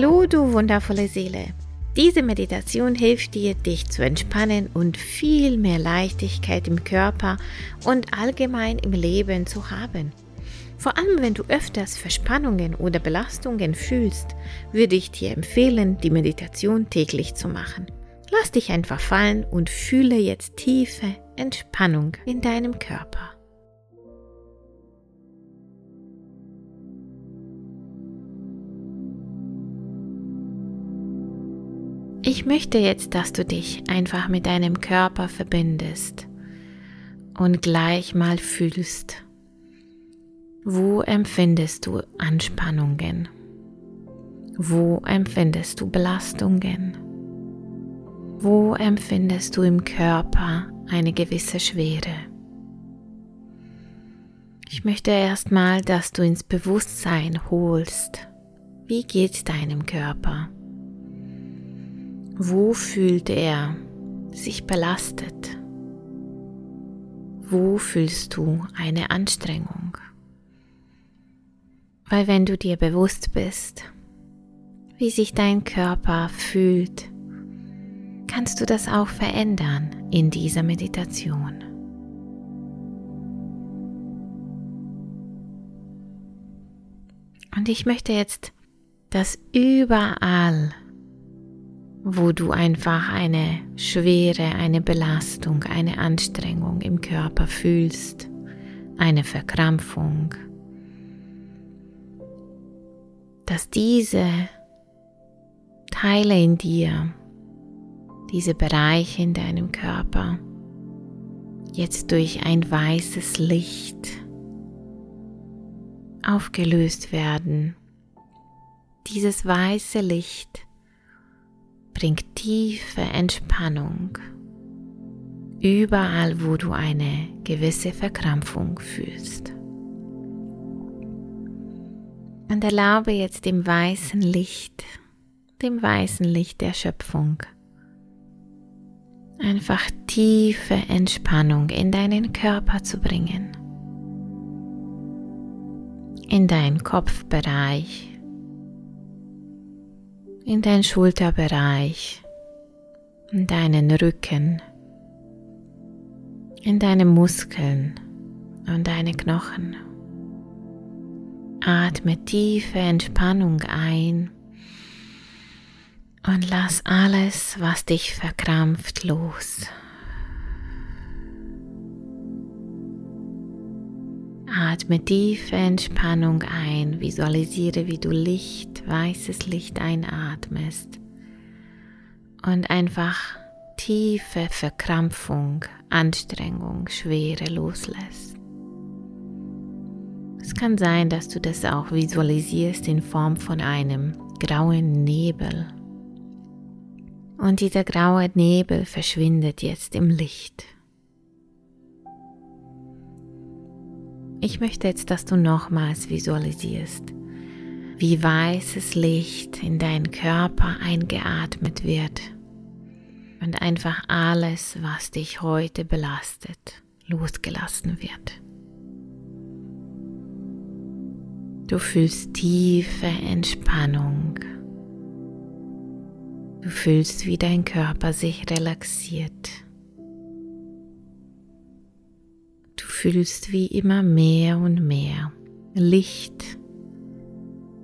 Hallo, du wundervolle Seele. Diese Meditation hilft dir, dich zu entspannen und viel mehr Leichtigkeit im Körper und allgemein im Leben zu haben. Vor allem, wenn du öfters Verspannungen oder Belastungen fühlst, würde ich dir empfehlen, die Meditation täglich zu machen. Lass dich einfach fallen und fühle jetzt tiefe Entspannung in deinem Körper. Ich möchte jetzt, dass du dich einfach mit deinem Körper verbindest und gleich mal fühlst, wo empfindest du Anspannungen, wo empfindest du Belastungen, wo empfindest du im Körper eine gewisse Schwere. Ich möchte erstmal, dass du ins Bewusstsein holst, wie geht deinem Körper? Wo fühlt er sich belastet? Wo fühlst du eine Anstrengung? Weil wenn du dir bewusst bist, wie sich dein Körper fühlt, kannst du das auch verändern in dieser Meditation. Und ich möchte jetzt, dass überall wo du einfach eine Schwere, eine Belastung, eine Anstrengung im Körper fühlst, eine Verkrampfung, dass diese Teile in dir, diese Bereiche in deinem Körper jetzt durch ein weißes Licht aufgelöst werden. Dieses weiße Licht bringt tiefe Entspannung überall, wo du eine gewisse Verkrampfung fühlst. Und erlaube jetzt dem weißen Licht, dem weißen Licht der Schöpfung, einfach tiefe Entspannung in deinen Körper zu bringen, in deinen Kopfbereich, in deinen Schulterbereich, in deinen Rücken, in deine Muskeln und deine Knochen. Atme tiefe Entspannung ein und lass alles, was dich verkrampft, los. Atme tiefe Entspannung ein, visualisiere, wie du Licht, weißes Licht einatmest und einfach tiefe Verkrampfung, Anstrengung, Schwere loslässt. Es kann sein, dass du das auch visualisierst in Form von einem grauen Nebel. Und dieser graue Nebel verschwindet jetzt im Licht. Ich möchte jetzt, dass du nochmals visualisierst, wie weißes Licht in deinen Körper eingeatmet wird und einfach alles, was dich heute belastet, losgelassen wird. Du fühlst tiefe Entspannung. Du fühlst, wie dein Körper sich relaxiert. Fühlst wie immer mehr und mehr Licht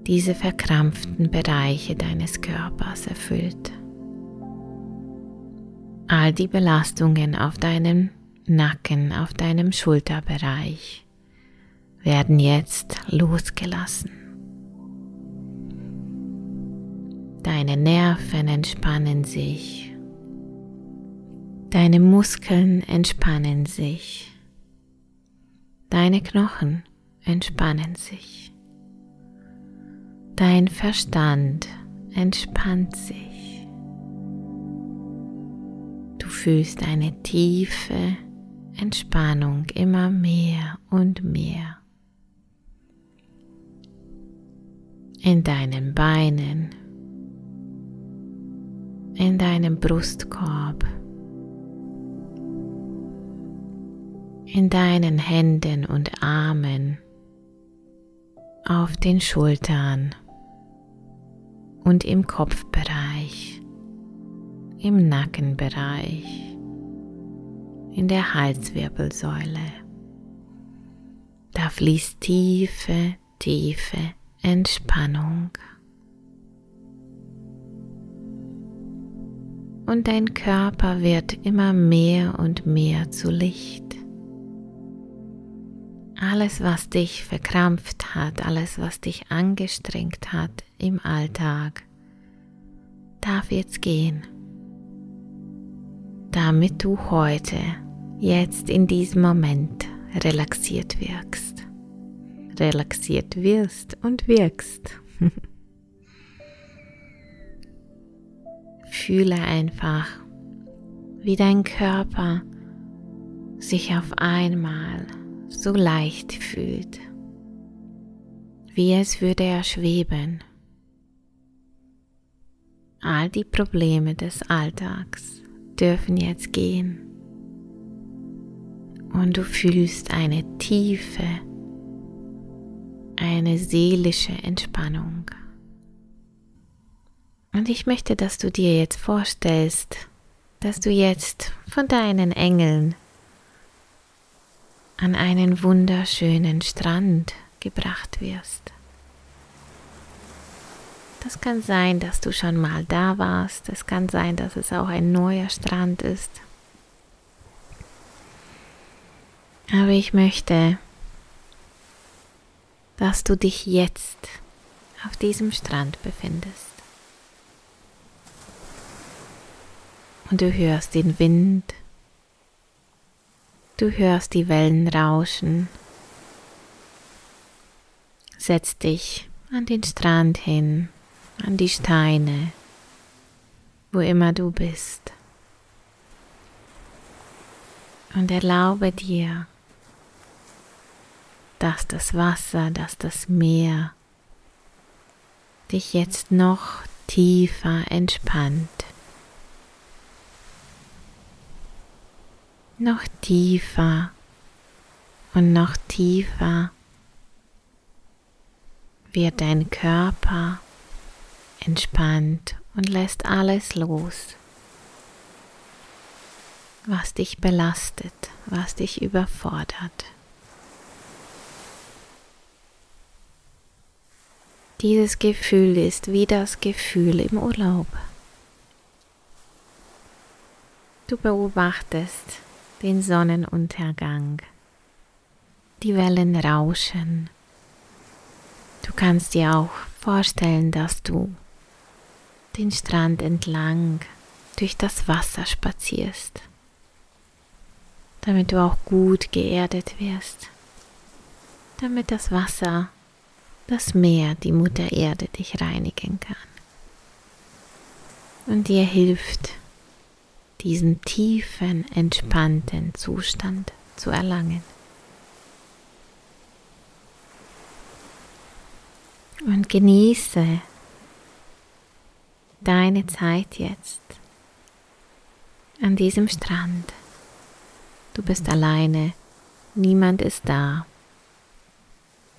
diese verkrampften Bereiche deines Körpers erfüllt. All die Belastungen auf deinem Nacken, auf deinem Schulterbereich werden jetzt losgelassen. Deine Nerven entspannen sich. Deine Muskeln entspannen sich. Deine Knochen entspannen sich. Dein Verstand entspannt sich. Du fühlst eine tiefe Entspannung immer mehr und mehr. In deinen Beinen, in deinem Brustkorb in deinen Händen und Armen, auf den Schultern und im Kopfbereich, im Nackenbereich, in der Halswirbelsäule. Da fließt tiefe, tiefe Entspannung. Und dein Körper wird immer mehr und mehr zu Licht. Alles, was dich verkrampft hat, alles, was dich angestrengt hat im Alltag, darf jetzt gehen, damit du heute, jetzt in diesem Moment relaxiert wirkst, relaxiert wirst und wirkst. Fühle einfach, wie dein Körper sich auf einmal so leicht fühlt, wie es würde er schweben. All die Probleme des Alltags dürfen jetzt gehen und du fühlst eine tiefe, eine seelische Entspannung. Und ich möchte, dass du dir jetzt vorstellst, dass du jetzt von deinen Engeln an einen wunderschönen Strand gebracht wirst. Das kann sein, dass du schon mal da warst. Es kann sein, dass es auch ein neuer Strand ist. Aber ich möchte, dass du dich jetzt auf diesem Strand befindest. Und du hörst den Wind Du hörst die Wellen rauschen. Setz dich an den Strand hin, an die Steine, wo immer du bist. Und erlaube dir, dass das Wasser, dass das Meer dich jetzt noch tiefer entspannt. Noch tiefer und noch tiefer wird dein Körper entspannt und lässt alles los, was dich belastet, was dich überfordert. Dieses Gefühl ist wie das Gefühl im Urlaub. Du beobachtest den Sonnenuntergang. Die Wellen rauschen. Du kannst dir auch vorstellen, dass du den Strand entlang durch das Wasser spazierst, damit du auch gut geerdet wirst, damit das Wasser, das Meer, die Mutter Erde dich reinigen kann und dir hilft, diesen tiefen, entspannten Zustand zu erlangen. Und genieße deine Zeit jetzt an diesem Strand. Du bist alleine, niemand ist da.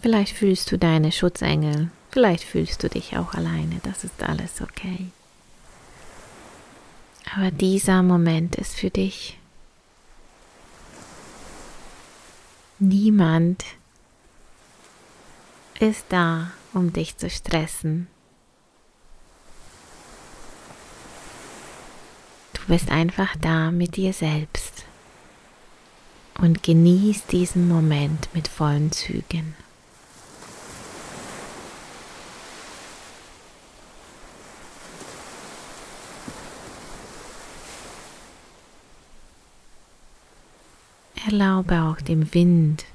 Vielleicht fühlst du deine Schutzengel, vielleicht fühlst du dich auch alleine, das ist alles okay. Aber dieser Moment ist für dich. Niemand ist da, um dich zu stressen. Du bist einfach da mit dir selbst und genieß diesen Moment mit vollen Zügen. Erlaube auch dem Wind,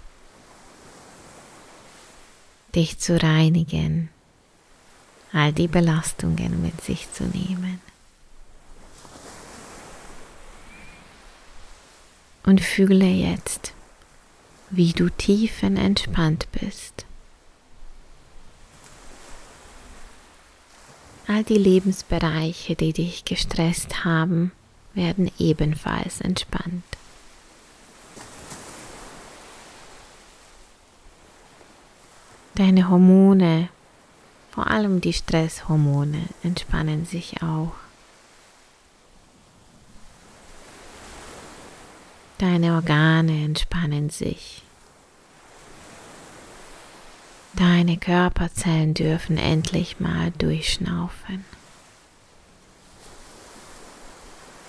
dich zu reinigen, all die Belastungen mit sich zu nehmen. Und fühle jetzt, wie du tiefenentspannt bist. All die Lebensbereiche, die dich gestresst haben, werden ebenfalls entspannt. Deine Hormone Vor allem die Stresshormone entspannen sich auch. Deine Organe entspannen sich. Deine Körperzellen dürfen endlich mal durchschnaufen.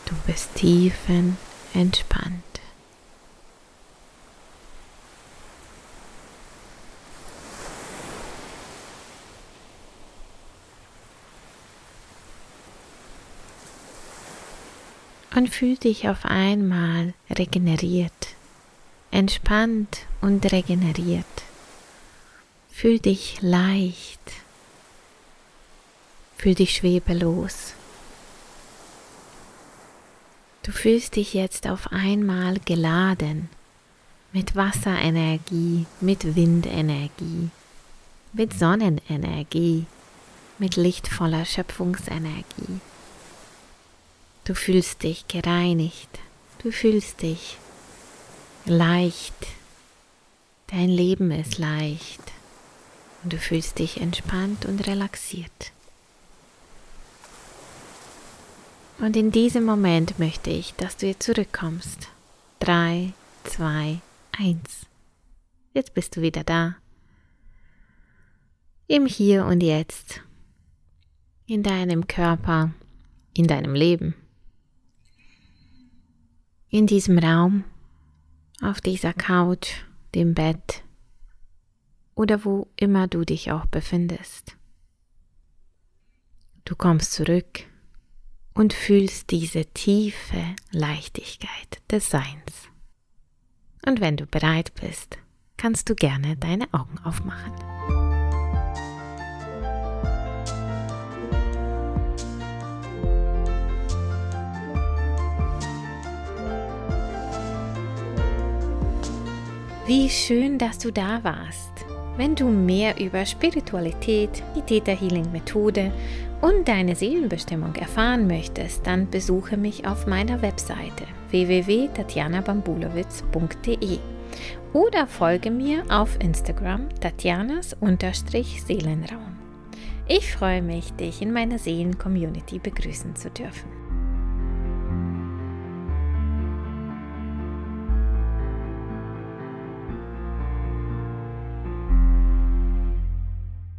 Du bist tiefen entspannt. Und fühl dich auf einmal regeneriert, entspannt und regeneriert. Fühl dich leicht, fühl dich schwebelos. Du fühlst dich jetzt auf einmal geladen mit Wasserenergie, mit Windenergie, mit Sonnenenergie, mit lichtvoller Schöpfungsenergie. Du fühlst dich gereinigt, du fühlst dich leicht, dein Leben ist leicht und du fühlst dich entspannt und relaxiert. Und in diesem Moment möchte ich, dass du jetzt zurückkommst. 3, 2, 1. Jetzt bist du wieder da. Im Hier und Jetzt. In deinem Körper, in deinem Leben in diesem Raum, auf dieser Couch, dem Bett oder wo immer du dich auch befindest. Du kommst zurück und fühlst diese tiefe Leichtigkeit des Seins. Und wenn du bereit bist, kannst du gerne deine Augen aufmachen. Wie schön, dass du da warst. Wenn du mehr über Spiritualität, die Theta Healing Methode und deine Seelenbestimmung erfahren möchtest, dann besuche mich auf meiner Webseite www.tatjanabambulowitz.de oder folge mir auf Instagram Tatjanas-Seelenraum. Ich freue mich, dich in meiner Seelen-Community begrüßen zu dürfen.